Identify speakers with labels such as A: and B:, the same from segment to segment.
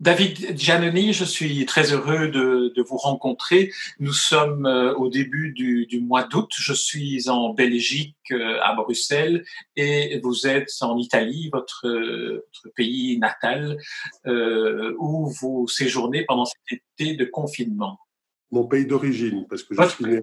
A: David Giannoni, je suis très heureux de, de vous rencontrer. Nous sommes euh, au début du, du mois d'août. Je suis en Belgique, euh, à Bruxelles, et vous êtes en Italie, votre, votre pays natal, euh, où vous séjournez pendant cet été de confinement.
B: Mon pays d'origine, parce que je suis, né,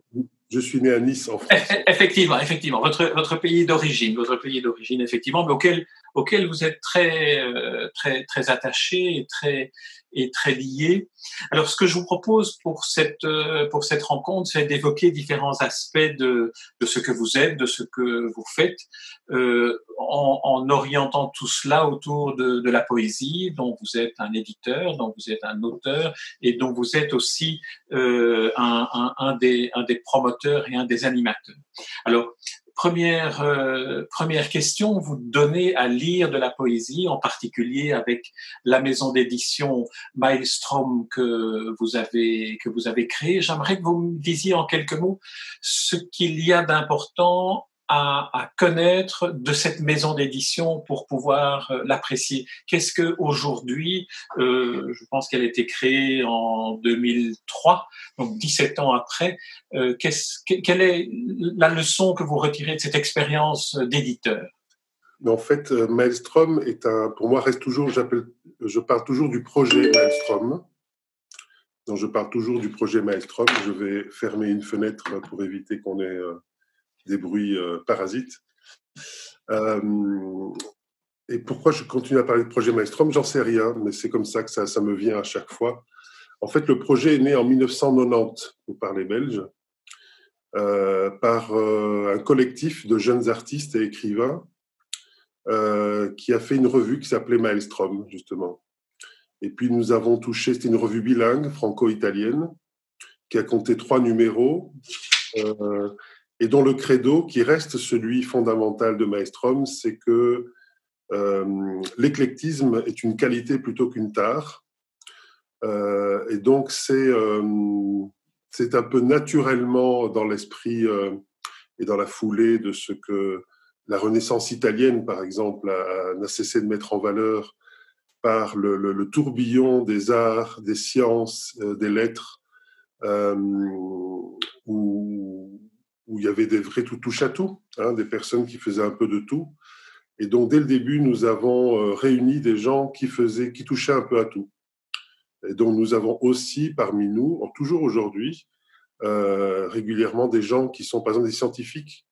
B: je suis, né, à Nice, en France.
A: Effectivement, effectivement, votre, votre pays d'origine, votre pays d'origine, effectivement, mais auquel auquel vous êtes très, euh, très, très attaché et très, et très lié. Alors, ce que je vous propose pour cette, euh, pour cette rencontre, c'est d'évoquer différents aspects de, de ce que vous êtes, de ce que vous faites, euh, en, en, orientant tout cela autour de, de, la poésie, dont vous êtes un éditeur, dont vous êtes un auteur, et dont vous êtes aussi euh, un, un, un, des, un des promoteurs et un des animateurs. Alors, première, euh, première question, vous donnez à lire de la poésie, en particulier avec la maison d'édition Maelstrom que vous avez, que vous avez créée. J'aimerais que vous me disiez en quelques mots ce qu'il y a d'important à, connaître de cette maison d'édition pour pouvoir euh, l'apprécier Qu'est-ce que aujourd'hui, euh, je pense qu'elle a été créée en 2003, donc 17 ans après, euh, quelle est la leçon que vous retirez de cette expérience d'éditeur?
B: En fait, Maelstrom est un, pour moi, reste toujours, j'appelle, je parle toujours du projet Maelstrom. Donc, je parle toujours du projet Maelstrom. Je vais fermer une fenêtre pour éviter qu'on ait des bruits euh, parasites. Euh, et pourquoi je continue à parler de projet Maelstrom? J'en sais rien, mais c'est comme ça que ça, me vient à chaque fois. En fait, le projet est né en 1990, vous parlez belge, euh, par euh, un collectif de jeunes artistes et écrivains euh, qui a fait une revue qui s'appelait Maelstrom, justement. Et puis nous avons touché, c'était une revue bilingue, franco-italienne, qui a compté trois numéros. Et dont le credo, qui reste celui fondamental de Maestrom, c'est que euh, l'éclectisme est une qualité plutôt qu'une tare. Euh, et donc, c'est euh, un peu naturellement dans l'esprit euh, et dans la foulée de ce que la Renaissance italienne, par exemple, n'a cessé de mettre en valeur par le, le, tourbillon des arts, des sciences, euh, des lettres, où, où il y avait des vrais tout touche à tout, hein, des personnes qui faisaient un peu de tout. Et donc, dès le début, nous avons euh, réuni des gens qui faisaient, qui touchaient un peu à tout. Et donc, nous avons aussi parmi nous, toujours aujourd'hui, euh, régulièrement des gens qui sont, par exemple, des scientifiques,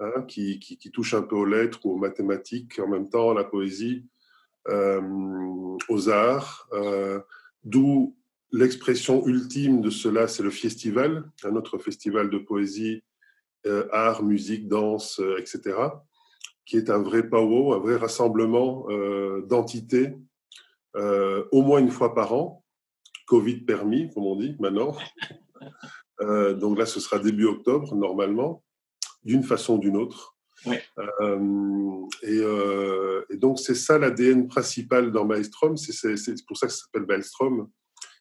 B: hein, qui, qui, qui, touchent un peu aux lettres ou aux mathématiques, en même temps à la poésie, euh, aux arts, euh, d'où l'expression ultime de cela, c'est le festival, un autre festival de poésie euh, art, musique, danse, euh, etc., qui est un vrai PAO, un vrai rassemblement euh, d'entités, au moins une fois par an, Covid permis, comme on dit maintenant. Donc là, ce sera début octobre, normalement, d'une façon ou d'une autre. Et, donc, c'est ça l'ADN principal dans Maelstrom, c'est pour ça que ça s'appelle Maelstrom,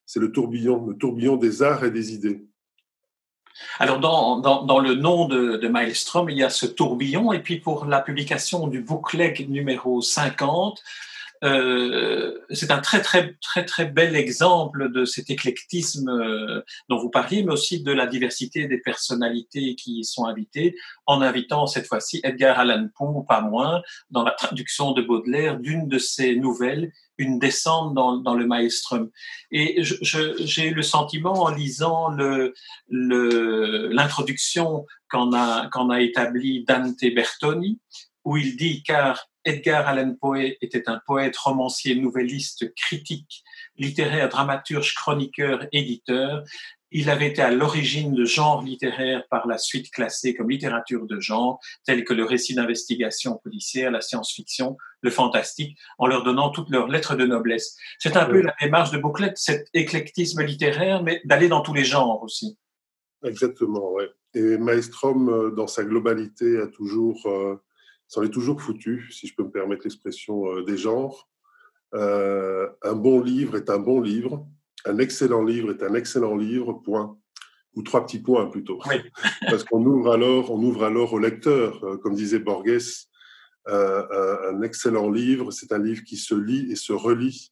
B: c'est le tourbillon, le tourbillon des arts et des idées.
A: Alors, dans, le nom de, de Maelstrom, il y a ce tourbillon. Et puis, pour la publication du booklet numéro 50, euh, c'est un très, très, très, très bel exemple de cet éclectisme euh, dont vous parliez, mais aussi de la diversité des personnalités qui y sont invitées, en invitant cette fois-ci Edgar Allan Poe, pas moins, dans la traduction de Baudelaire d'une de ses nouvelles une descente dans, dans le maelstrom. Et j'ai eu le sentiment en lisant l'introduction le, qu'en a, qu a Dante Bertoni, où il dit car Edgar Allan Poe était un poète, romancier, nouvelliste, critique, littéraire, dramaturge, chroniqueur, éditeur. Il avait été à l'origine de genres littéraires par la suite classés comme littérature de genre, tels que le récit d'investigation policière, la science-fiction, le fantastique, en leur donnant toutes leurs lettres de noblesse. C'est un oui. peu la démarche de Bouclet, cet éclectisme littéraire, mais d'aller dans tous les genres aussi.
B: Exactement, oui. Et Maestrom, dans sa globalité, a toujours, euh, s'en est toujours foutu, si je peux me permettre l'expression, euh, des genres. Euh, un bon livre est un bon livre un excellent livre est un excellent livre, point. Ou trois petits points plutôt.
A: Oui.
B: Parce qu'on ouvre alors, on ouvre alors au lecteur. Euh, comme disait Borges, euh, un excellent livre, c'est un livre qui se lit et se relit.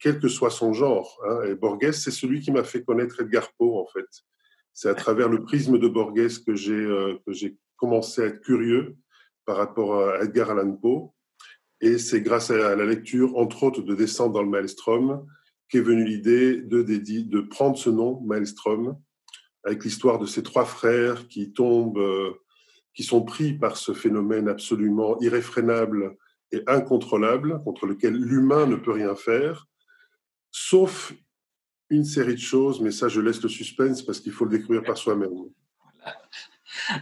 B: quel que soit son genre. Hein. Et Borges, c'est celui qui m'a fait connaître Edgar Poe, en fait. C'est à travers le prisme de Borges que j'ai commencé à être curieux par rapport à Edgar Allan Poe. Et c'est grâce à la lecture, entre autres, de Descendre dans le Maelstrom, qu'est venue l'idée de, de prendre ce nom, Maelstrom, avec l'histoire de ces trois frères qui tombent, euh, qui sont pris par ce phénomène absolument irréfrénable et incontrôlable, contre lequel l'humain ne peut rien faire, sauf une série de choses, mais ça je laisse le suspense parce qu'il faut le découvrir par soi-même.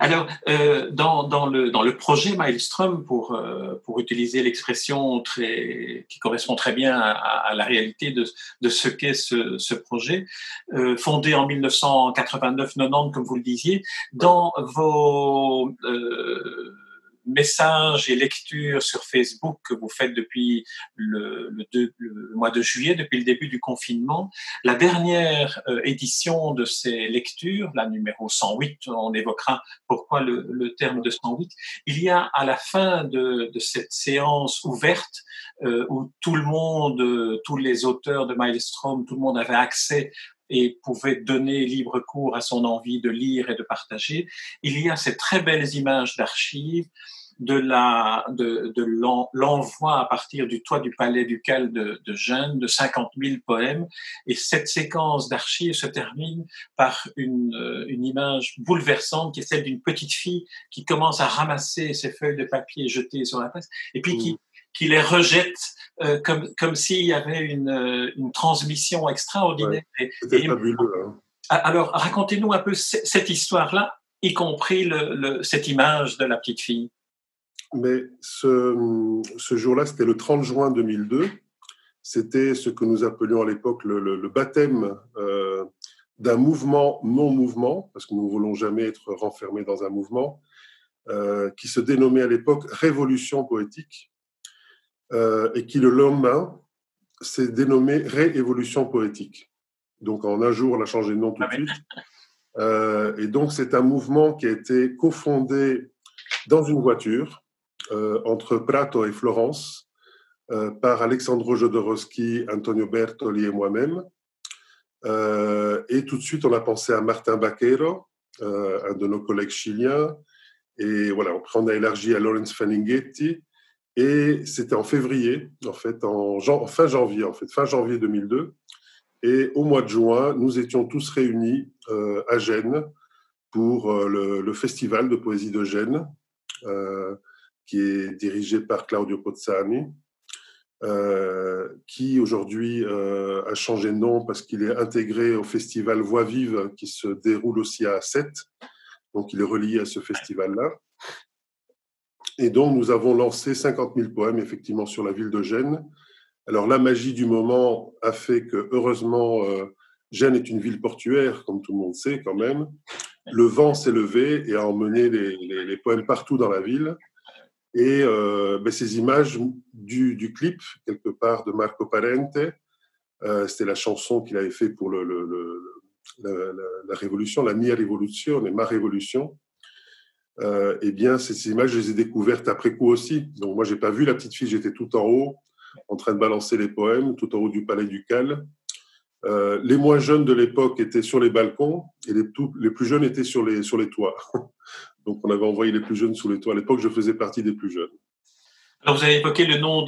A: Alors, euh, dans, dans, le, dans le projet Maelstrom, pour, euh, pour utiliser l'expression qui correspond très bien à, la réalité de, de ce qu'est ce, ce projet, euh, fondé en 1989-90, comme vous le disiez, dans vos euh, messages et lectures sur Facebook que vous faites depuis le, mois de juillet, depuis le début du confinement. La dernière euh, édition de ces lectures, la numéro 108, on évoquera pourquoi le, terme de 108, il y a à la fin de, de cette séance ouverte euh, où tout le monde, tous les auteurs de Maelstrom, tout le monde avait accès et pouvait donner libre cours à son envie de lire et de partager. Il y a ces très belles images d'archives de la de, de l'envoi à partir du toit du palais ducal de, de Gênes de 50 000 poèmes et cette séquence d'archives se termine par une, euh, une image bouleversante qui est celle d'une petite fille qui commence à ramasser ses feuilles de papier jetées sur la presse et puis qui mmh qui les rejette euh, comme, comme s'il y avait une, euh, une transmission extraordinaire.
B: Ouais, fabuleux, hein.
A: Alors, racontez-nous un peu cette histoire-là, y compris le, le, cette image de la petite fille.
B: Mais ce, ce jour-là, c'était le 30 juin 2002. C'était ce que nous appelions à l'époque le, le, baptême euh, d'un mouvement non-mouvement, parce que nous ne voulons jamais être renfermés dans un mouvement, euh, qui se dénommait à l'époque Révolution poétique, euh, et qui le lendemain s'est dénommé Réévolution poétique. Donc en un jour, on a changé de nom tout de suite. Euh, et donc c'est un mouvement qui a été cofondé dans une voiture euh, entre Prato et Florence par Alexandro Jodorowsky, Antonio Bertoli et moi-même. Et tout de suite, on a pensé à Martin Baquero, un de nos collègues chiliens. Et voilà, après on a élargi à Lawrence Faninghetti, et c'était en février, en fait, en, fin janvier, en fait, fin janvier 2002. Et au mois de juin, nous étions tous réunis euh, à Gênes pour euh, le, le, festival de poésie de Gênes, euh, qui est dirigé par Claudio Pozzani, euh, qui aujourd'hui euh, a changé de nom parce qu'il est intégré au festival Voix vive qui se déroule aussi à Sète. Donc il est relié à ce festival-là. Et donc, nous avons lancé 50 000 poèmes, effectivement, sur la ville de Gênes. Alors, la magie du moment a fait que, heureusement, euh, Gênes est une ville portuaire, comme tout le monde sait quand même. Le vent s'est levé et a emmené les, poèmes partout dans la ville. Et euh, ben, ces images du, clip, quelque part, de Marco Parente, euh, c'était la chanson qu'il avait fait pour la, révolution, la Mia Rivoluzione, ma révolution euh, eh bien, ces images, je les ai découvertes après coup aussi. Donc, moi, j'ai pas vu la petite fille, j'étais tout en haut, en train de balancer les poèmes, tout en haut du palais ducal. Euh, les moins jeunes de l'époque étaient sur les balcons et les, les plus jeunes étaient sur les, sur les toits. Donc, on avait envoyé les plus jeunes sur les toits. À l'époque, je faisais partie des plus jeunes.
A: Alors, vous avez évoqué le nom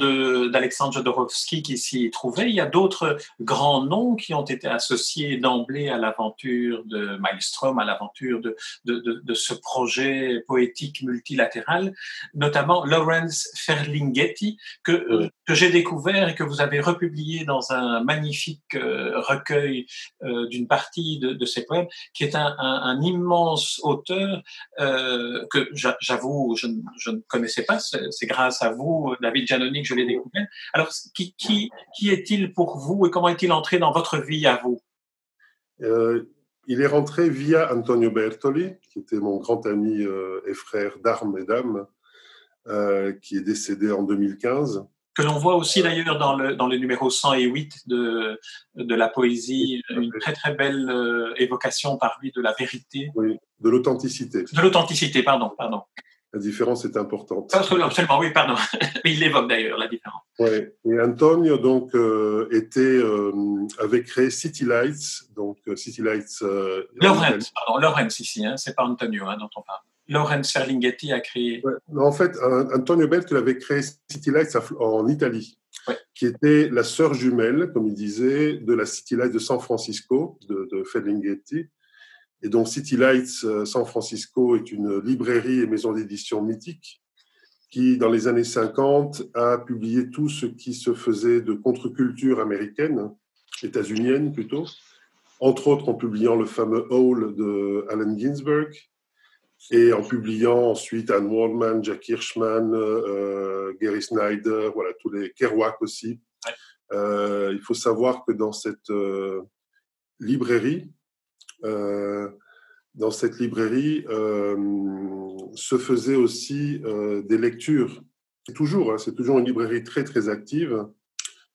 A: d'Alexandre Jodorowsky qui s'y trouvait. Il y a d'autres grands noms qui ont été associés d'emblée à l'aventure de Maelstrom, à l'aventure de, de, de, de, ce projet poétique multilatéral, notamment Lawrence Ferlinghetti, que, oui. que j'ai découvert et que vous avez republié dans un magnifique euh, recueil euh, d'une partie de, de, ses poèmes, qui est un, un, un immense auteur euh, que j'avoue, je, je ne connaissais pas. C'est grâce à vous vous, David Giannoni, que je l'ai découvert. Alors, qui, qui, qui est-il pour vous et comment est-il entré dans votre vie à vous?
B: Euh, Il est rentré via Antonio Bertoli, qui était mon grand ami euh, et frère d'armes et d'âmes, euh, qui est décédé en 2015
A: que l'on voit aussi d'ailleurs dans le, dans le numéro 108 de, de la poésie, une très très belle euh, évocation par lui de la vérité.
B: Oui, de l'authenticité.
A: De l'authenticité, pardon, pardon.
B: La différence est importante.
A: Absolument, oui, pardon. Il évoque d'ailleurs la différence.
B: Oui, et Antonio donc euh, était euh, avait créé City Lights, donc euh, City Lights.
A: Lorenz, pardon, Lorenz ici, hein, c'est pas Antonio hein, dont on parle. Lorenz Ferlinghetti a créé.
B: en fait, Antonio Belt avait créé City Lights en Italie, qui était la sœur jumelle, comme il disait, de la City Lights de San Francisco de, de Ferlinghetti. Et donc City Lights euh, San Francisco est une librairie et maison d'édition mythique qui, dans les années 50, a publié tout ce qui se faisait de contre-culture américaine, états-unienne plutôt, entre autres en publiant le fameux Hall de Allen Ginsberg et en publiant ensuite Anne Waldman, Jack Hirschman, euh, Gary Snyder, voilà, tous les Kerouac aussi. Euh, il faut savoir que dans cette librairie, euh, dans cette librairie euh, se faisaient aussi euh, des lectures. C'est toujours, hein, c'est toujours une librairie très très active.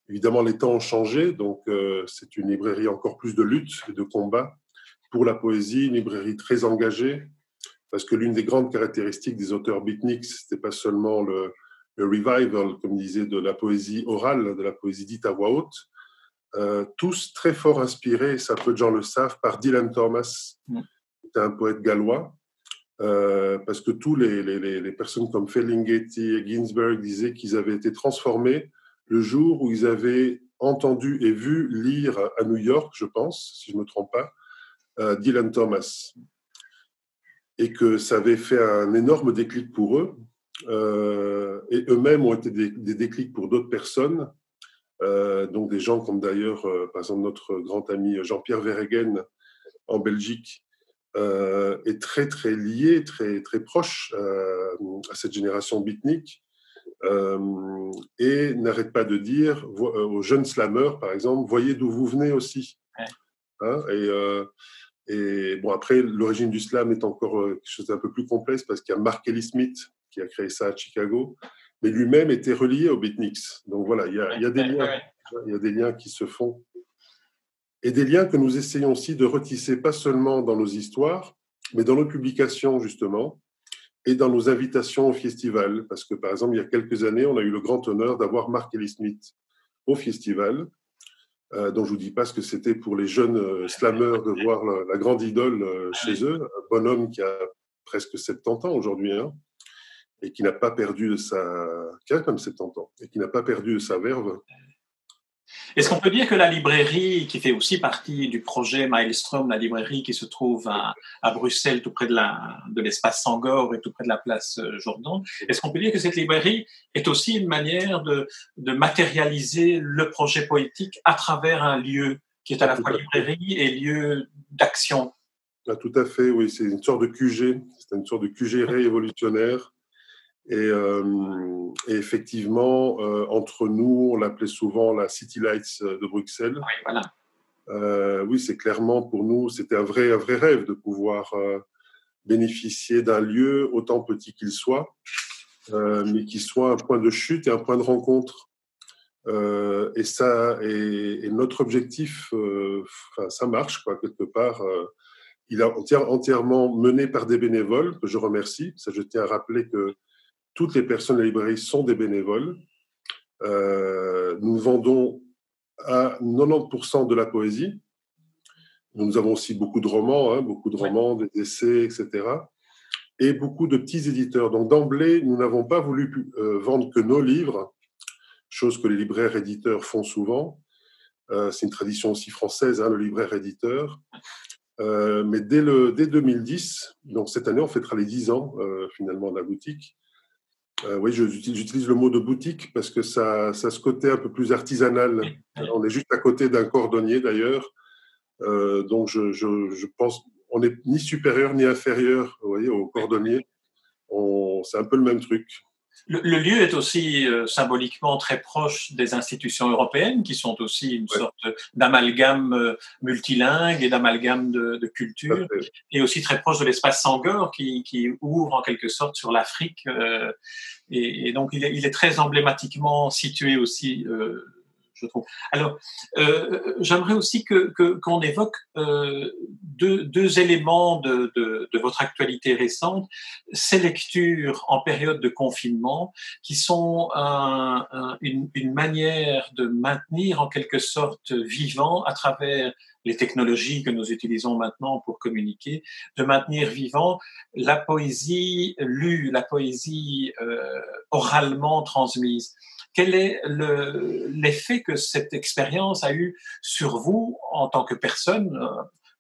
B: Évidemment, les temps ont changé, donc c'est une librairie encore plus de lutte et de combat pour la poésie, une librairie très engagée, parce que l'une des grandes caractéristiques des auteurs beatniks, c'était pas seulement le, le, revival, comme disait, de la poésie orale, de la poésie dite à voix haute, euh, tous très fort inspirés, ça peu de gens le savent, par Dylan Thomas, mm. qui est un poète gallois, euh, parce que tous les, les, les, personnes comme Ferlinghetti et Ginsberg disaient qu'ils avaient été transformés le jour où ils avaient entendu et vu lire à New York, je pense, si je ne me trompe pas, euh, Dylan Thomas. Et que ça avait fait un énorme déclic pour eux. et eux-mêmes ont été des, des déclics pour d'autres personnes. Euh, donc des gens comme d'ailleurs, euh, par exemple, notre grand ami Jean-Pierre Verregen en Belgique euh, est très très lié, très très proche à cette génération beatnik et n'arrête pas de dire aux jeunes slammers, par exemple, voyez d'où vous venez aussi. Hein, et, et, bon, après, l'origine du slam est encore quelque chose d'un peu plus complexe parce qu'il y a Mark Ellis Smith qui a créé ça à Chicago mais lui-même était relié aux beatniks. Donc voilà, il y a, des liens, il y a des liens qui se font. Et des liens que nous essayons aussi de retisser, pas seulement dans nos histoires, mais dans nos publications, justement, et dans nos invitations au festival. Parce que, par exemple, il y a quelques années, on a eu le grand honneur d'avoir Mark Ellis Smith au festival, euh, dont je ne vous dis pas ce que c'était pour les jeunes euh, slammeurs de voir la, grande idole euh, chez eux, un bonhomme qui a presque 70 ans aujourd'hui, hein, et qui n'a pas perdu de sa, qui a comme 70 ans, et qui n'a pas perdu de sa verve.
A: Est-ce qu'on peut dire que la librairie, qui fait aussi partie du projet Maelstrom, la librairie qui se trouve à, Bruxelles, tout près de, la, de l'espace Sangor et tout près de la place euh, Jourdan, est-ce qu'on peut dire que cette librairie est aussi une manière de, de matérialiser le projet poétique à travers un lieu qui est à la fois librairie et lieu d'action?
B: Ah, Tout à fait, oui, c'est une sorte de QG, c'est une sorte de QG euh, et, effectivement, euh, entre nous, on l'appelait souvent la City Lights de Bruxelles.
A: Oui, voilà.
B: Euh, oui, c'est clairement pour nous, c'était un vrai, un vrai rêve de pouvoir bénéficier d'un lieu, autant petit qu'il soit, mais qui soit un point de chute et un point de rencontre. et ça, et, notre objectif, ça marche quoi quelque part. il est entièrement mené par des bénévoles que je remercie. Ça, je tiens à rappeler que toutes les personnes de la librairie sont des bénévoles. Euh, nous vendons à 90% de la poésie. Nous avons aussi beaucoup de romans, hein, beaucoup de romans, des essais, etc. Et beaucoup de petits éditeurs. Donc d'emblée, nous n'avons pas voulu euh, vendre que nos livres, chose que les libraires éditeurs font souvent. Euh, c'est une tradition aussi française, hein, le libraire éditeur. mais dès, le, dès 2010, donc cette année, on fêtera les 10 ans finalement de la boutique, euh, oui, j'utilise le mot de boutique parce que ça, ça a ce côté un peu plus artisanal. On est juste à côté d'un cordonnier d'ailleurs. Euh, donc je, je, je, pense, on n'est ni supérieur ni inférieur vous voyez, au cordonnier. C'est un peu le même truc.
A: Le, lieu est aussi euh, symboliquement très proche des institutions européennes, qui sont aussi une sorte d'amalgame euh, multilingue et d'amalgame de, de, culture, et aussi très proche de l'espace Sangor, qui, qui, ouvre en quelque sorte sur l'Afrique. Euh, et, et, donc, il est, il est, très emblématiquement situé aussi, Alors, euh, j'aimerais aussi que qu'on évoque euh, deux, deux, éléments de, de, votre actualité récente, ces lectures en période de confinement, qui sont un, une, une manière de maintenir en quelque sorte vivant à travers les technologies que nous utilisons maintenant pour communiquer, de maintenir vivant la poésie lue, la poésie euh, oralement transmise. Quel est l'effet que cette expérience a eu sur vous en tant que personne?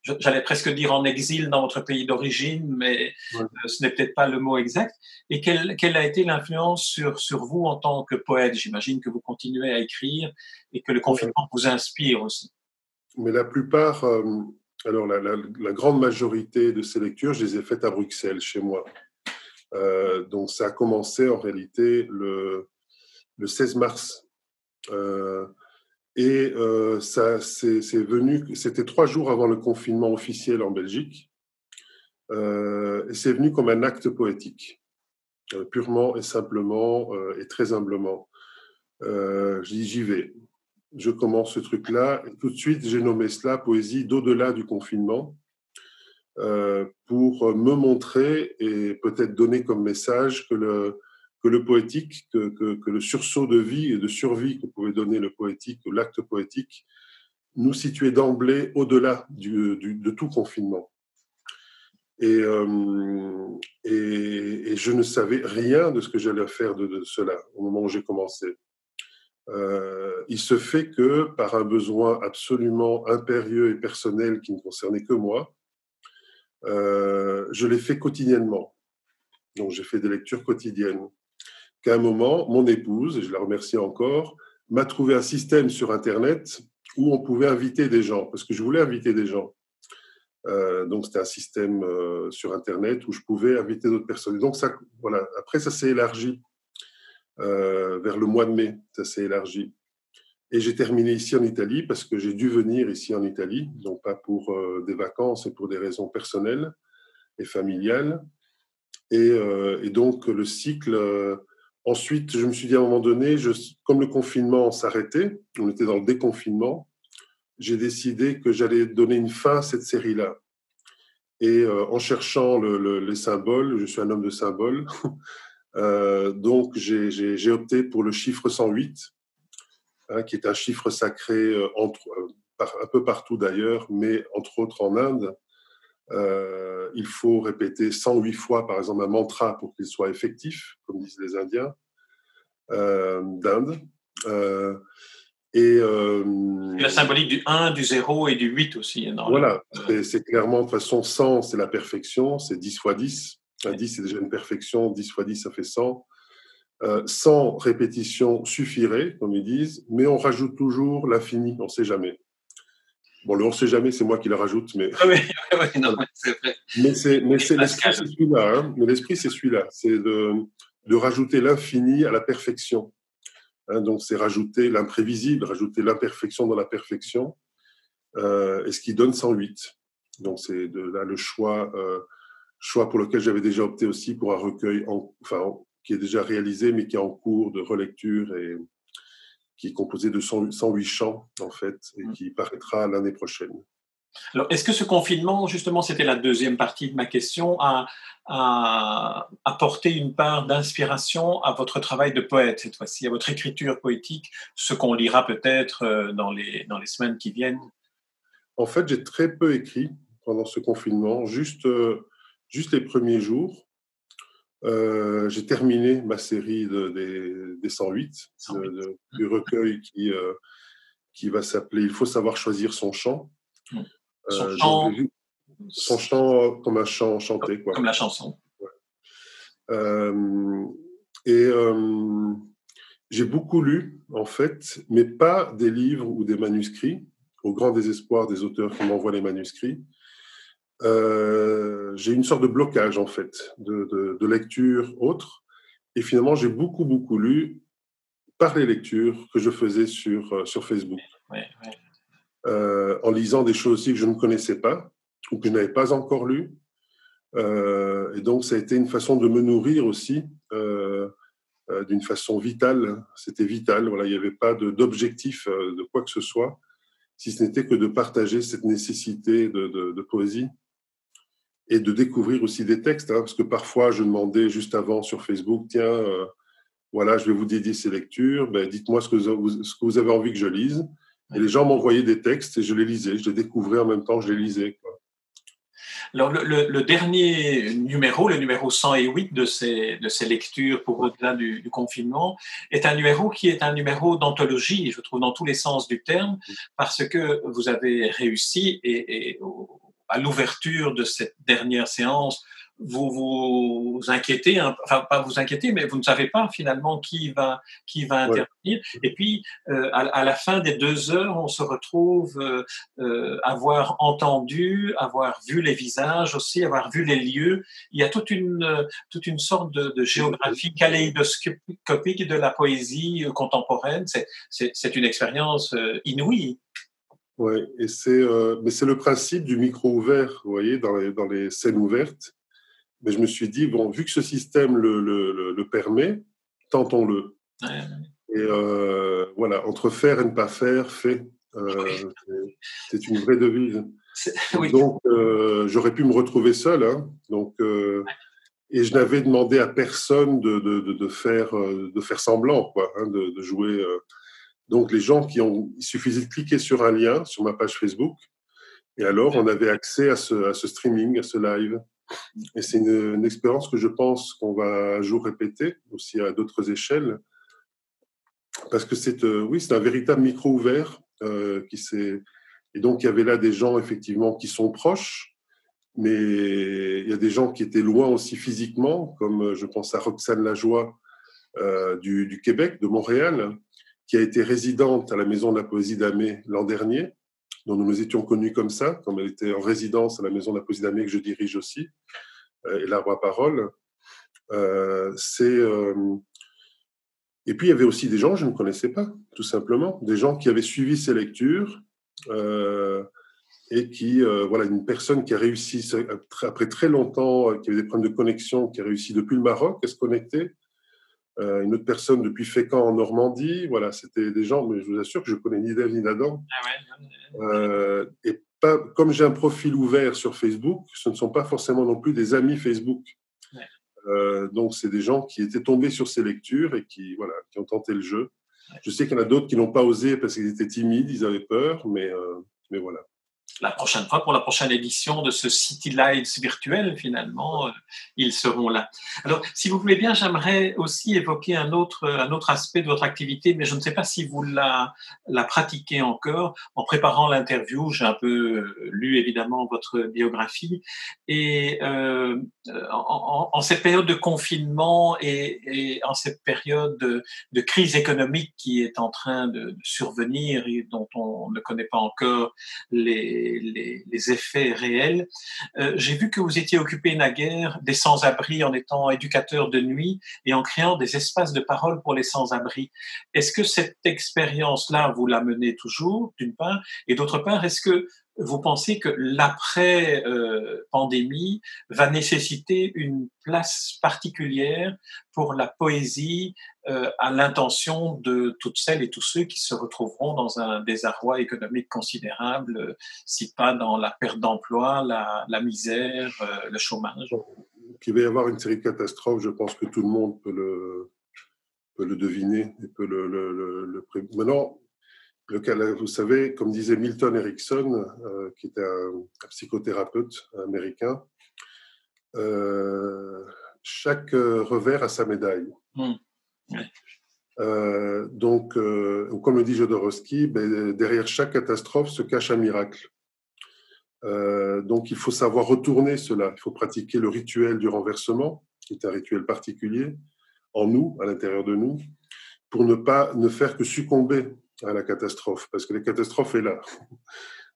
A: J'allais presque dire en exil dans votre pays d'origine, mais euh, ce n'est peut-être pas le mot exact. Et quelle, quelle a été l'influence sur, sur vous en tant que poète? J'imagine que vous continuez à écrire et que le confinement vous inspire aussi.
B: Mais la plupart, euh, alors la, grande majorité de ces lectures, je les ai faites à Bruxelles, chez moi. Euh, donc ça a commencé en réalité le, le 16 mars. Euh, et ça c'est venu, c'était trois jours avant le confinement officiel en Belgique. et c'est venu comme un acte poétique, purement et simplement et très humblement. J'y vais je commence ce truc-là. Tout de suite, j'ai nommé cela poésie d'au-delà du confinement euh, pour me montrer et peut-être donner comme message que le, que le poétique, que, le sursaut de vie et de survie que pouvait donner le poétique, l'acte poétique, nous situait d'emblée au-delà de tout confinement. Et, euh, et, je ne savais rien de ce que j'allais faire de, de cela au moment où j'ai commencé. Euh, il se fait que, par un besoin absolument impérieux et personnel qui ne concernait que moi, euh, je l'ai fait quotidiennement. Donc j'ai fait des lectures quotidiennes. Qu'à un moment, mon épouse, et je la remercie encore, m'a trouvé un système sur Internet où on pouvait inviter des gens, parce que je voulais inviter des gens. Euh, donc c'était un système sur Internet où je pouvais inviter d'autres personnes. Donc ça, voilà. Après, ça s'est élargi euh, vers le mois de mai, ça s'est élargi. Et j'ai terminé ici en Italie parce que j'ai dû venir ici en Italie, non pas pour euh, des vacances, mais pour des raisons personnelles et familiales. Et, euh, et donc le cycle. Ensuite, je me suis dit à un moment donné, je, comme le confinement s'arrêtait, on était dans le déconfinement, j'ai décidé que j'allais donner une fin à cette série-là. Et en cherchant le, les symboles, je suis un homme de symboles, Euh, donc, j'ai opté pour le chiffre 108, hein, qui est un chiffre sacré euh, entre, euh, un peu partout d'ailleurs, mais entre autres en Inde. Il faut répéter 108 fois, par exemple, un mantra pour qu'il soit effectif, comme disent les Indiens d'Inde.
A: Et, la symbolique du 1, du 0 et du 8 aussi.
B: voilà, c'est clairement de façon 100, c'est la perfection, c'est 10 fois 10. 10, c'est déjà une perfection. 10 fois 10, ça fait 100. 100 répétitions suffirait, comme ils disent, mais on rajoute toujours l'infini, on ne sait jamais. Bon, le on ne sait jamais, c'est moi qui le rajoute, mais.
A: Ah oui, oui, non, c'est vrai.
B: Mais, c'est, l'esprit, c'est celui-là. Hein. Mais l'esprit, c'est celui-là. C'est de, de rajouter l'infini à la perfection. Hein, donc, c'est rajouter l'imprévisible, rajouter l'imperfection dans la perfection, euh, et ce qui donne 108. Donc, c'est de là le choix. Euh, choix pour lequel j'avais déjà opté aussi pour un recueil enfin, qui est déjà réalisé, mais qui est en cours de relecture et qui est composé de 108 chants, en fait, et mmh. qui paraîtra l'année prochaine.
A: Alors, est-ce que ce confinement, justement, c'était la deuxième partie de ma question, a, a apporté une part d'inspiration à votre travail de poète cette fois-ci, à votre écriture poétique, ce qu'on lira peut-être euh, dans les, dans les semaines qui viennent?
B: En fait, j'ai très peu écrit pendant ce confinement, juste euh, juste les premiers jours, euh, j'ai terminé ma série de, des, 108, du recueil qui, euh, qui va s'appeler Il faut savoir choisir son chant.
A: Mmh. Son, euh, chant...
B: son chant comme un chant chanté. Quoi.
A: Comme la chanson.
B: et j'ai beaucoup lu, en fait, mais pas des livres ou des manuscrits, au grand désespoir des auteurs qui m'envoient les manuscrits. Euh, j'ai une sorte de blocage en fait de, de, lecture autre. Et finalement, j'ai beaucoup, beaucoup lu par les lectures que je faisais sur, euh, sur Facebook. Euh, en lisant des choses aussi que je ne connaissais pas ou que je n'avais pas encore lues. et donc, ça a été une façon de me nourrir aussi d'une façon vitale. C'était vital. Voilà, il n'y avait pas d'objectif de, de, quoi que ce soit, si ce n'était que de partager cette nécessité de, de, poésie et de découvrir aussi des textes. Hein, parce que parfois, je demandais juste avant sur Facebook, tiens, voilà, je vais vous dédier ces lectures. Ben, dites-moi ce, ce que vous avez envie que je lise. Et les gens m'envoyaient des textes et je les lisais. Je les découvrais en même temps je les lisais.
A: Alors, le, dernier numéro, le numéro 108 de ces, de ces lectures pour au-delà du, confinement, est un numéro qui est un numéro d'anthologie, je trouve, dans tous les sens du terme, parce que vous avez réussi et, et à l'ouverture de cette dernière séance, vous vous inquiétez, enfin pas vous inquiétez, mais vous ne savez pas finalement qui va qui va intervenir. Et puis euh, à, la fin des deux heures, on se retrouve euh, euh, avoir entendu, avoir vu les visages aussi, avoir vu les lieux. Il y a toute une toute une sorte de, de géographie kaléidoscopique de la poésie contemporaine. C'est une expérience inouïe.
B: Oui, et c'est mais c'est le principe du micro ouvert, vous voyez, dans les, dans les scènes ouvertes mais je me suis dit, bon, vu que ce système le, le, le permet, tentons-le. Et euh, voilà, entre faire et ne pas faire, fait. Euh, c'est une vraie devise. Donc, euh, j'aurais pu me retrouver seul. Hein, donc, et je n'avais demandé à personne de, de, de, faire, de faire semblant, quoi, hein, de, jouer. Donc, les gens qui ont. Il suffisait de cliquer sur un lien sur ma page Facebook. Et alors, on avait accès à ce, streaming, à ce live. Et c'est une, expérience que je pense qu'on va un jour répéter aussi à d'autres échelles, parce que c'est euh, oui, un véritable micro ouvert euh, qui et donc il y avait là des gens effectivement qui sont proches, mais il y a des gens qui étaient loin aussi physiquement, comme euh, je pense à Roxane Lajoie du, Québec, de Montréal, qui a été résidente à la Maison de la Poésie d'Amé l'an dernier dont nous nous étions connus comme ça, comme elle était en résidence à la Maison de la Poésie d'Amérique que je dirige aussi, euh, et l'arbre à parole. Euh, euh, et puis il y avait aussi des gens que je ne connaissais pas, tout simplement, des gens qui avaient suivi ces lectures et qui, voilà, une personne qui a réussi après très longtemps, qui avait des problèmes de connexion, qui a réussi depuis le Maroc à se connecter, euh, une autre personne depuis Fécamp en Normandie. Voilà, c'était des gens, mais je vous assure que je connais ni d'Ève ni d'Adam. Ah euh, et pas, comme j'ai un profil ouvert sur Facebook, ce ne sont pas forcément non plus des amis Facebook. Euh, donc, c'est des gens qui étaient tombés sur ces lectures et qui, voilà, qui ont tenté le jeu. Je sais qu'il y en a d'autres qui n'ont pas osé parce qu'ils étaient timides, ils avaient peur, mais, mais voilà
A: la prochaine fois, pour la prochaine édition de ce City Lights virtuel, finalement, euh, ils seront là. Alors, si vous voulez bien, j'aimerais aussi évoquer un autre, un autre aspect de votre activité, mais je ne sais pas si vous la, la pratiquez encore. En préparant l'interview, j'ai un peu euh, lu évidemment votre biographie, et euh, en, en, cette période de confinement et, et, en cette période de, de, crise économique qui est en train de survenir et dont on ne connaît pas encore les les, effets réels. Euh, j'ai vu que vous étiez occupé naguère des sans-abri en étant éducateur de nuit et en créant des espaces de parole pour les sans-abri. Est-ce que cette expérience-là, vous la menez toujours, d'une part, et d'autre part, est-ce que vous pensez que l'après-pandémie va nécessiter une place particulière pour la poésie euh, à l'intention de toutes celles et tous ceux qui se retrouveront dans un désarroi économique considérable, si pas dans la perte d'emploi, la, misère, euh, le chômage?
B: Il va y avoir une série de catastrophes, je pense que tout le monde peut le, peut le deviner et peut le, le, le, Maintenant, vous savez, comme disait Milton Erickson, euh, qui était un, psychothérapeute américain, euh, chaque revers a sa médaille. Hmm. Euh, donc, comme le dit Jodorowsky, ben, derrière chaque catastrophe se cache un miracle. donc, il faut savoir retourner cela. Il faut pratiquer le rituel du renversement, qui est un rituel particulier en nous, à l'intérieur de nous, pour ne pas ne faire que succomber à la catastrophe, parce que la catastrophe est là.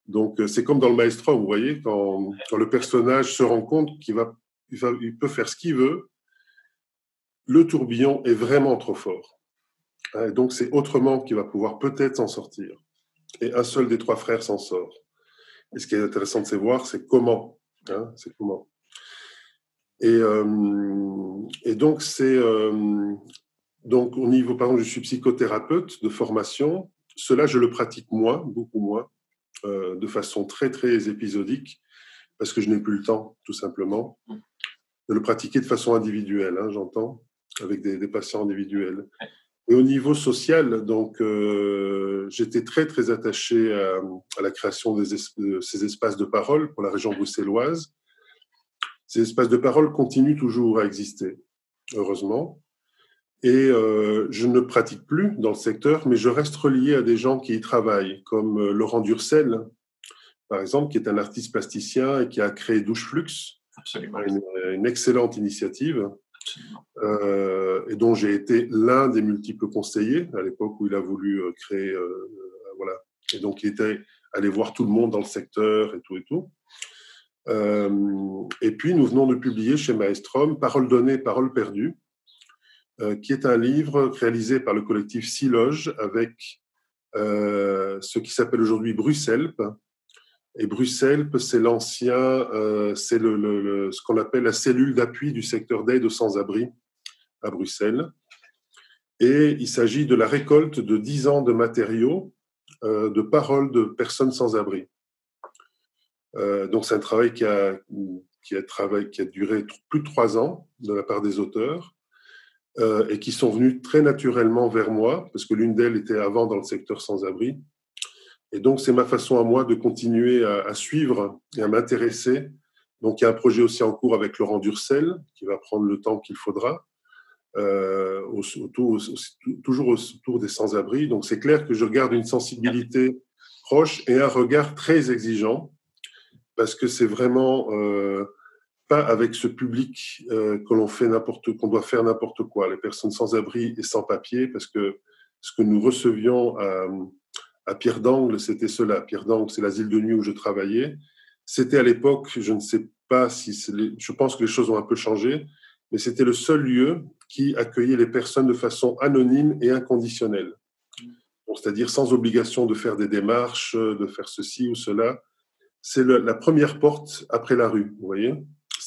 B: Donc, euh, c'est comme dans le maestro, vous voyez, quand, le personnage se rend compte qu'il va, il, peut faire ce qu'il veut, le tourbillon est vraiment trop fort. Hein, et donc, c'est autrement qu'il va pouvoir peut-être s'en sortir. Et un seul des trois frères s'en sort. Et ce qui est intéressant de voir, c'est comment. Hein, c'est comment. Et, euh, et donc, c'est. Euh, donc, au niveau, par exemple, je suis psychothérapeute de formation. Cela, je le pratique moins, beaucoup moins, euh, de façon très, très épisodique, parce que je n'ai plus le temps, tout simplement, de le pratiquer de façon individuelle, hein, j'entends, avec des, patients individuels. Et au niveau social, donc, euh, j'étais très, très attaché à, la création de ces espaces de parole pour la région bruxelloise. Ces espaces de parole continuent toujours à exister, heureusement. Et euh, je ne pratique plus dans le secteur, mais je reste relié à des gens qui y travaillent, comme euh, Laurent Durcel, par exemple, qui est un artiste plasticien et qui a créé Douche Flux,
A: Absolument.
B: Une, excellente initiative, euh, et dont j'ai été l'un des multiples conseillers à l'époque où il a voulu euh, créer, euh, voilà. Et donc il était allé voir tout le monde dans le secteur et tout et tout. et puis nous venons de publier chez Maestrom Parole donnée, parole perdue, euh, qui est un livre réalisé par le collectif Siloge avec euh, ce qui s'appelle aujourd'hui Bruxelles. Et Bruxelles, c'est l'ancien, euh, c'est le, ce qu'on appelle la cellule d'appui du secteur d'aide aux sans-abri à Bruxelles. Et il s'agit de la récolte de 10 ans de matériaux, de paroles de personnes sans abri. donc c'est un travail qui a, qui, a travail qui a duré plus de trois ans de la part des auteurs. Euh, et qui sont venues très naturellement vers moi, parce que l'une d'elles était avant dans le secteur sans-abri. Et donc, c'est ma façon à moi de continuer à, suivre et à m'intéresser. Donc, il y a un projet aussi en cours avec Laurent Durcel, qui va prendre le temps qu'il faudra, euh, autour, toujours autour des sans-abri. Donc, c'est clair que je garde une sensibilité proche et un regard très exigeant, parce que c'est vraiment... Euh, pas avec ce public euh, que l'on fait n'importe, qu'on doit faire n'importe quoi, les personnes sans abri et sans papier, parce que ce que nous recevions à, à Pierre d'Angle, c'était cela. Pierre d'Angle, c'est l'asile de nuit où je travaillais. C'était à l'époque, je ne sais pas si je pense que les choses ont un peu changé, mais c'était le seul lieu qui accueillait les personnes de façon anonyme et inconditionnelle. c'est-à-dire sans obligation de faire des démarches, de faire ceci ou cela. C'est la première porte après la rue, vous voyez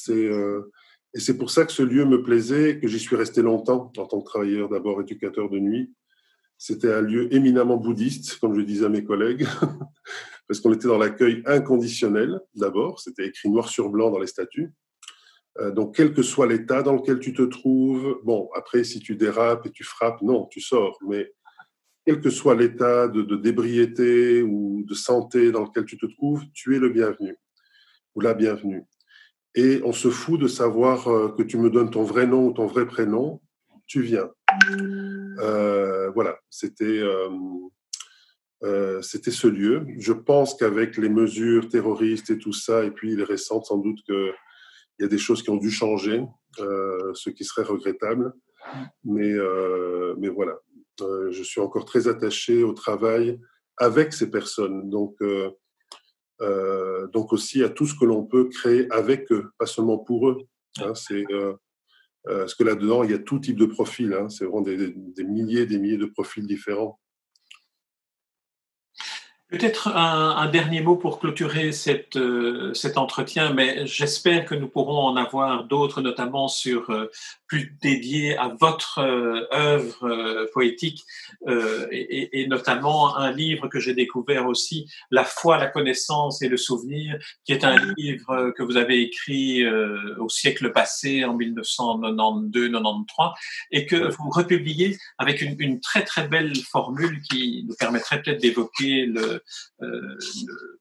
B: euh, et c'est pour ça que ce lieu me plaisait, que j'y suis resté longtemps en tant que travailleur, d'abord éducateur de nuit. C'était un lieu éminemment bouddhiste, comme je disais à mes collègues, parce qu'on était dans l'accueil inconditionnel d'abord, c'était écrit noir sur blanc dans les statuts. Euh, donc, quel que soit l'état dans lequel tu te trouves, bon, après, si tu dérapes et tu frappes, non, tu sors, mais quel que soit l'état de, de d'ébriété ou de santé dans lequel tu te trouves, tu es le bienvenu ou la bienvenue et on se fout de savoir euh, que tu me donnes ton vrai nom ou ton vrai prénom, tu viens. Euh, voilà, c'était euh, c'était ce lieu. Je pense qu'avec les mesures terroristes et tout ça, et puis les récentes, sans doute qu'il y a des choses qui ont dû changer, ce qui serait regrettable. Mais, mais voilà, je suis encore très attaché au travail avec ces personnes. Donc, euh, donc aussi à tout ce que l'on peut créer avec eux, pas seulement pour eux. Hein, c'est euh, euh, parce que là-dedans, il y a tout type de profils. Hein, c'est vraiment des, des, milliers, des milliers de profils différents.
A: Peut-être un, dernier mot pour clôturer cette, euh, cet entretien, mais j'espère que nous pourrons en avoir d'autres, notamment sur euh, plus dédiés à votre euh, œuvre poétique et, et, notamment un livre que j'ai découvert aussi, La foi, la connaissance et le souvenir, qui est un livre que vous avez écrit au siècle passé, en 1992-93, et que vous republiez avec une, une très très belle formule qui nous permettrait peut-être d'évoquer le euh,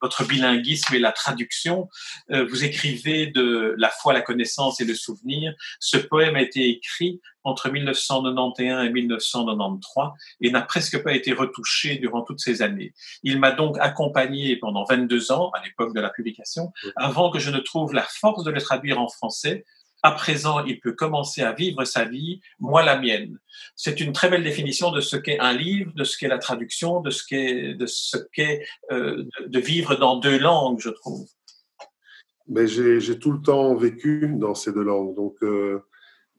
A: votre bilinguisme et la traduction. Euh, vous écrivez de La foi, la connaissance et le souvenir. Ce poème a été écrit entre 1991 et 1993 et n'a presque pas été retouché durant toutes ces années. Il m'a donc accompagné pendant 22 ans, à l'époque de la publication, avant que je ne trouve la force de le traduire en français à présent, il peut commencer à vivre sa vie, moi la mienne. C'est une très belle définition de ce qu'est un livre, de ce qu'est la traduction, de ce qu'est de euh, vivre dans deux langues, je trouve.
B: Mais j'ai tout le temps vécu dans ces deux langues. Donc, euh,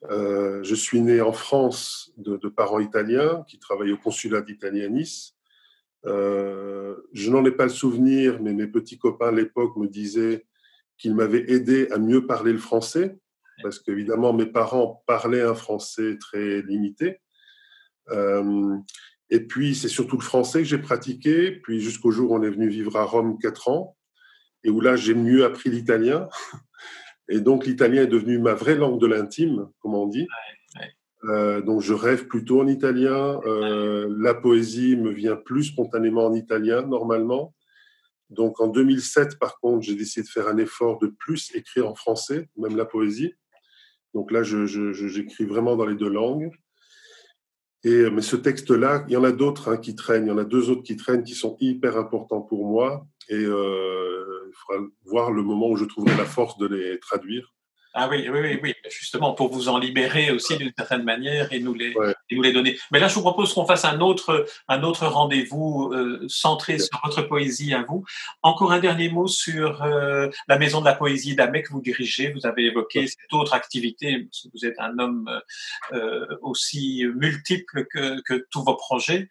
B: euh, je suis né en France de, de, parents italiens qui travaillent au consulat d'Italie à Nice. je n'en ai pas le souvenir, mais mes petits copains à l'époque me disaient qu'ils m'avaient aidé à mieux parler le français parce qu'évidemment, mes parents parlaient un français très limité. et puis, c'est surtout le français que j'ai pratiqué. Puis, jusqu'au jour où on est venu vivre à Rome quatre ans, et où là, j'ai mieux appris l'italien. Et donc, l'italien est devenu ma vraie langue de l'intime, comme on dit. Euh, donc, je rêve plutôt en italien. Euh, la poésie me vient plus spontanément en italien, normalement. Donc, en 2007, par contre, j'ai décidé de faire un effort de plus écrire en français, même la poésie. Donc là, j'écris vraiment dans les deux langues. Et, mais ce texte-là, il y en a d'autres hein, qui traînent. Il y en a deux autres qui traînent qui sont hyper importants pour moi. Et euh, il faudra voir le moment où je trouverai la force de les traduire.
A: Ah oui, oui, oui, oui, justement pour vous en libérer aussi d'une certaine manière et nous les, et nous les donner. Mais là, je vous propose qu'on fasse un autre, un autre rendez-vous euh, centré sur votre poésie à vous. Encore un dernier mot sur euh, la Maison de la Poésie d'Amé que vous dirigez. Vous avez évoqué cette autre activité, parce que vous êtes un homme euh, aussi multiple que, que tous vos projets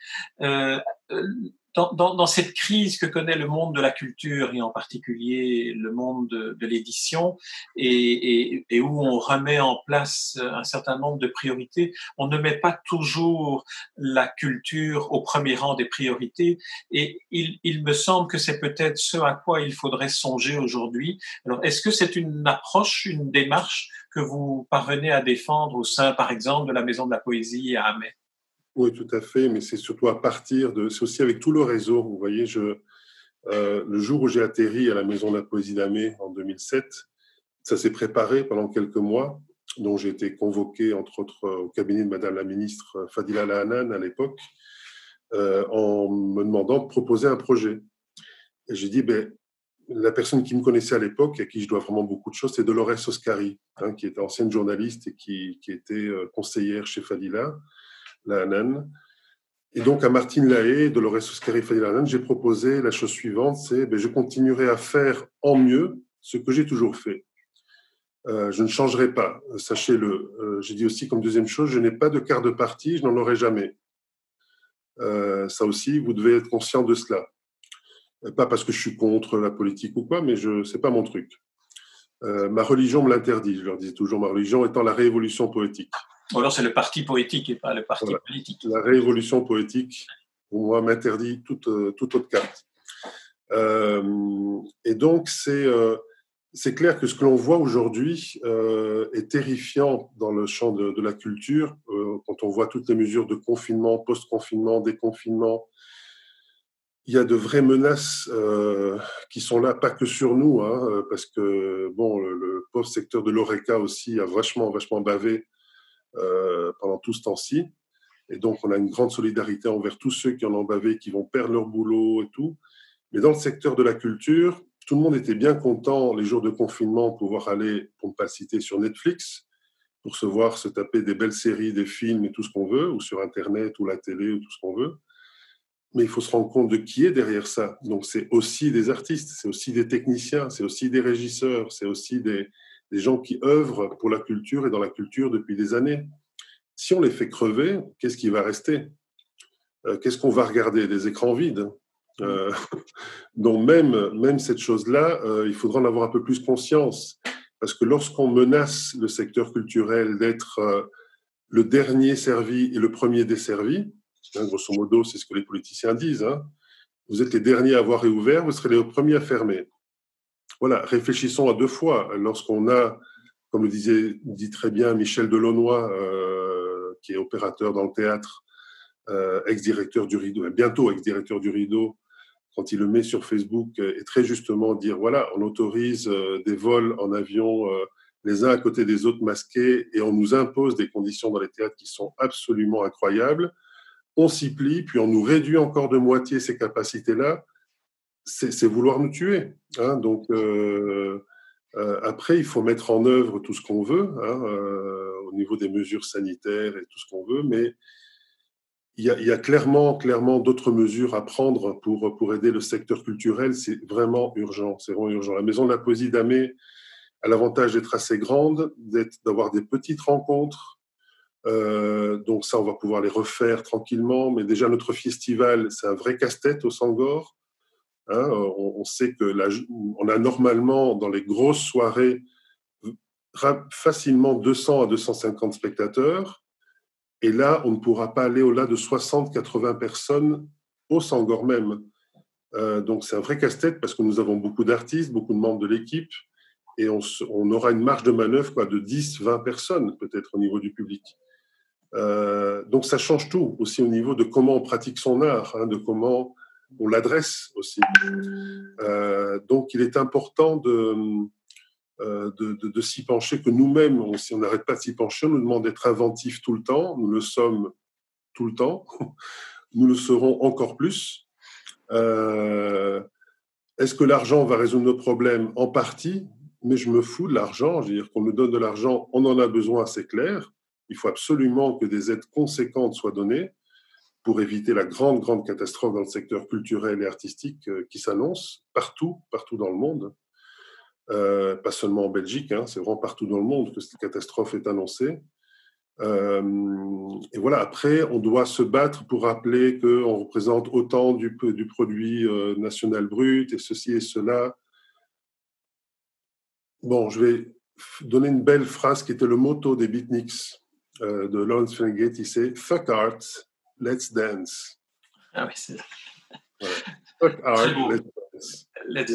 A: dans, cette crise que connaît le monde de la culture et en particulier le monde de, l'édition et, où on remet en place un certain nombre de priorités, on ne met pas toujours la culture au premier rang des priorités et il, il me semble que c'est peut-être ce à quoi il faudrait songer aujourd'hui. Alors, est-ce que c'est une approche, une démarche que vous parvenez à défendre au sein, par exemple, de la Maison de la Poésie à Amet
B: oui, tout à fait, mais c'est surtout à partir de. C'est aussi avec tout le réseau. Vous voyez, euh, le jour où j'ai atterri à la Maison de la Poésie d'Amé en 2007, ça s'est préparé pendant quelques mois, dont j'ai été convoqué, entre autres, euh, au cabinet de Madame la ministre euh, Fadila Lahanan à l'époque, en me demandant de proposer un projet. Et j'ai dit, ben, la personne qui me connaissait à l'époque, à qui je dois vraiment beaucoup de choses, c'est Dolores Oscari, hein, qui était ancienne journaliste et qui était conseillère chez Fadila Et donc à Martine Lahaye, Dolores Oscari Fadil j'ai proposé la chose suivante, c'est ben, je continuerai à faire en mieux ce que j'ai toujours fait. Euh, je ne changerai pas, sachez-le. Euh, j'ai dit aussi comme deuxième chose, je n'ai pas de quart de partie, je n'en aurai jamais. Euh, ça aussi, vous devez être conscient de cela. Pas parce que je suis contre la politique ou quoi, mais ce n'est pas mon truc. ma religion me l'interdit, je leur disais toujours, ma religion étant la révolution poétique.
A: Ou alors c'est le parti poétique et pas le parti politique.
B: La révolution poétique, pour moi, m'interdit toute, euh, toute autre carte. Euh, et donc, c'est euh, clair que ce que l'on voit aujourd'hui est terrifiant dans le champ de, de la culture, quand on voit toutes les mesures de confinement, post-confinement, déconfinement. Il y a de vraies menaces qui sont là, pas que sur nous, hein, parce que bon, le, le post-secteur de l'ORECA aussi a vachement, vachement bavé euh, pendant tout ce temps-ci. Et donc, on a une grande solidarité envers tous ceux qui en ont bavé, qui vont perdre leur boulot et tout. Mais dans le secteur de la culture, tout le monde était bien content les jours de confinement de pouvoir aller, pour ne pas citer, sur Netflix, pour se voir, se taper des belles séries, des films et tout ce qu'on veut, ou sur Internet ou la télé ou tout ce qu'on veut. Mais il faut se rendre compte de qui est derrière ça. Donc c'est aussi des artistes, c'est aussi des techniciens, c'est aussi des régisseurs, c'est aussi des, des gens qui œuvrent pour la culture et dans la culture depuis des années. Si on les fait crever, qu'est-ce qui va rester? Euh, Qu'est-ce qu'on va regarder? Des écrans vides. Euh, donc même, même cette chose-là, euh, il faudra en avoir un peu plus conscience. Parce que lorsqu'on menace le secteur culturel d'être le dernier servi et le premier desservi, hein, grosso modo, c'est ce que les politiciens disent, hein, vous êtes les derniers à avoir réouvert, vous serez les premiers à fermer voilà, réfléchissons à deux fois. Lorsqu'on a, comme le disait dit très bien Michel Delaunoy, euh, qui est opérateur dans le théâtre, euh, ex-directeur du Rideau, bientôt ex-directeur du Rideau, quand il le met sur Facebook, et très justement dire voilà, on autorise euh, des vols en avion les uns à côté des autres masqués et on nous impose des conditions dans les théâtres qui sont absolument incroyables. On s'y plie, puis on nous réduit encore de moitié ces capacités-là c'est vouloir nous tuer. Hein. Donc, euh, euh, après, il faut mettre en œuvre tout ce qu'on veut hein, euh, au niveau des mesures sanitaires et tout ce qu'on veut, mais il y, a, clairement, clairement d'autres mesures à prendre pour, pour aider le secteur culturel. C'est vraiment urgent. C'est vraiment urgent. La Maison de la Poésie d'Amé a l'avantage d'être assez grande, d'avoir des petites rencontres. donc ça, on va pouvoir les refaire tranquillement. Mais déjà, notre festival, c'est un vrai casse-tête au Sangor. Hein, on, sait que on a normalement dans les grosses soirées facilement 200 à 250 spectateurs. Et là, on ne pourra pas aller au-delà de 60-80 personnes au Sangor même. Euh, donc c'est un vrai casse-tête parce que nous avons beaucoup d'artistes, beaucoup de membres de l'équipe, et on, aura une marge de manœuvre de 10-20 personnes peut-être au niveau du public. Euh, donc ça change tout aussi au niveau de comment on pratique son art, hein, de comment on l'adresse aussi. Euh, donc il est important de, de, de, s'y pencher, que nous-mêmes, si on n'arrête pas de s'y pencher, on nous demande d'être inventifs tout le temps, nous le sommes tout le temps, nous le serons encore plus. Euh, est-ce que l'argent va résoudre nos problèmes? En partie, mais je me fous de l'argent. Je veux dire qu'on nous donne de l'argent, on en a besoin, c'est clair. Il faut absolument que des aides conséquentes soient données pour éviter la grande, grande catastrophe dans le secteur culturel et artistique euh, qui s'annonce partout, partout dans le monde. Euh, pas seulement en Belgique, hein, c'est vraiment partout dans le monde que cette catastrophe est annoncée. Euh, et voilà, après, on doit se battre pour rappeler qu'on représente autant du, du produit national brut et ceci et cela. Bon, je vais donner une belle phrase qui était le motto des beatniks de Lawrence Ferengate. Il c'est Fuck art, let's dance.
A: Ah oui, c'est. Fuck art, let's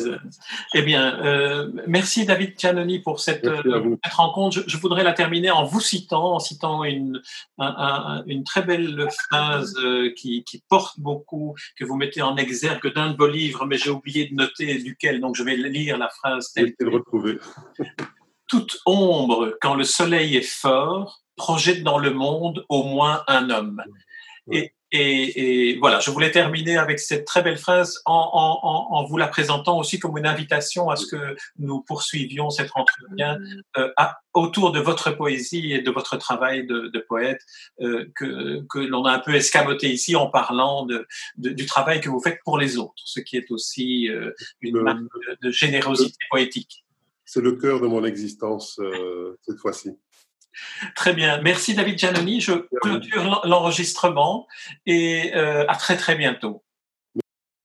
A: eh bien, euh, merci David Giannoni pour cette, euh, rencontre. Je, voudrais la terminer en vous citant, en citant une, une très belle phrase euh, qui, porte beaucoup, que vous mettez en exergue d'un de vos livres, mais j'ai oublié de noter duquel, donc je vais lire la phrase.
B: Telle le retrouver.
A: Toute ombre, quand le soleil est fort, projette dans le monde au moins un homme. Et et, voilà, je voulais terminer avec cette très belle phrase en, vous la présentant aussi comme une invitation à ce que nous poursuivions cet entretien euh, autour de votre poésie et de votre travail de, poète euh, que, l'on a un peu escamoté ici en parlant de, du travail que vous faites pour les autres, ce qui est aussi euh, une marque de, générosité poétique.
B: C'est le cœur de mon existence cette fois-ci.
A: Très bien. Merci David Giannoni. Je clôture l'enregistrement et euh, à très très bientôt.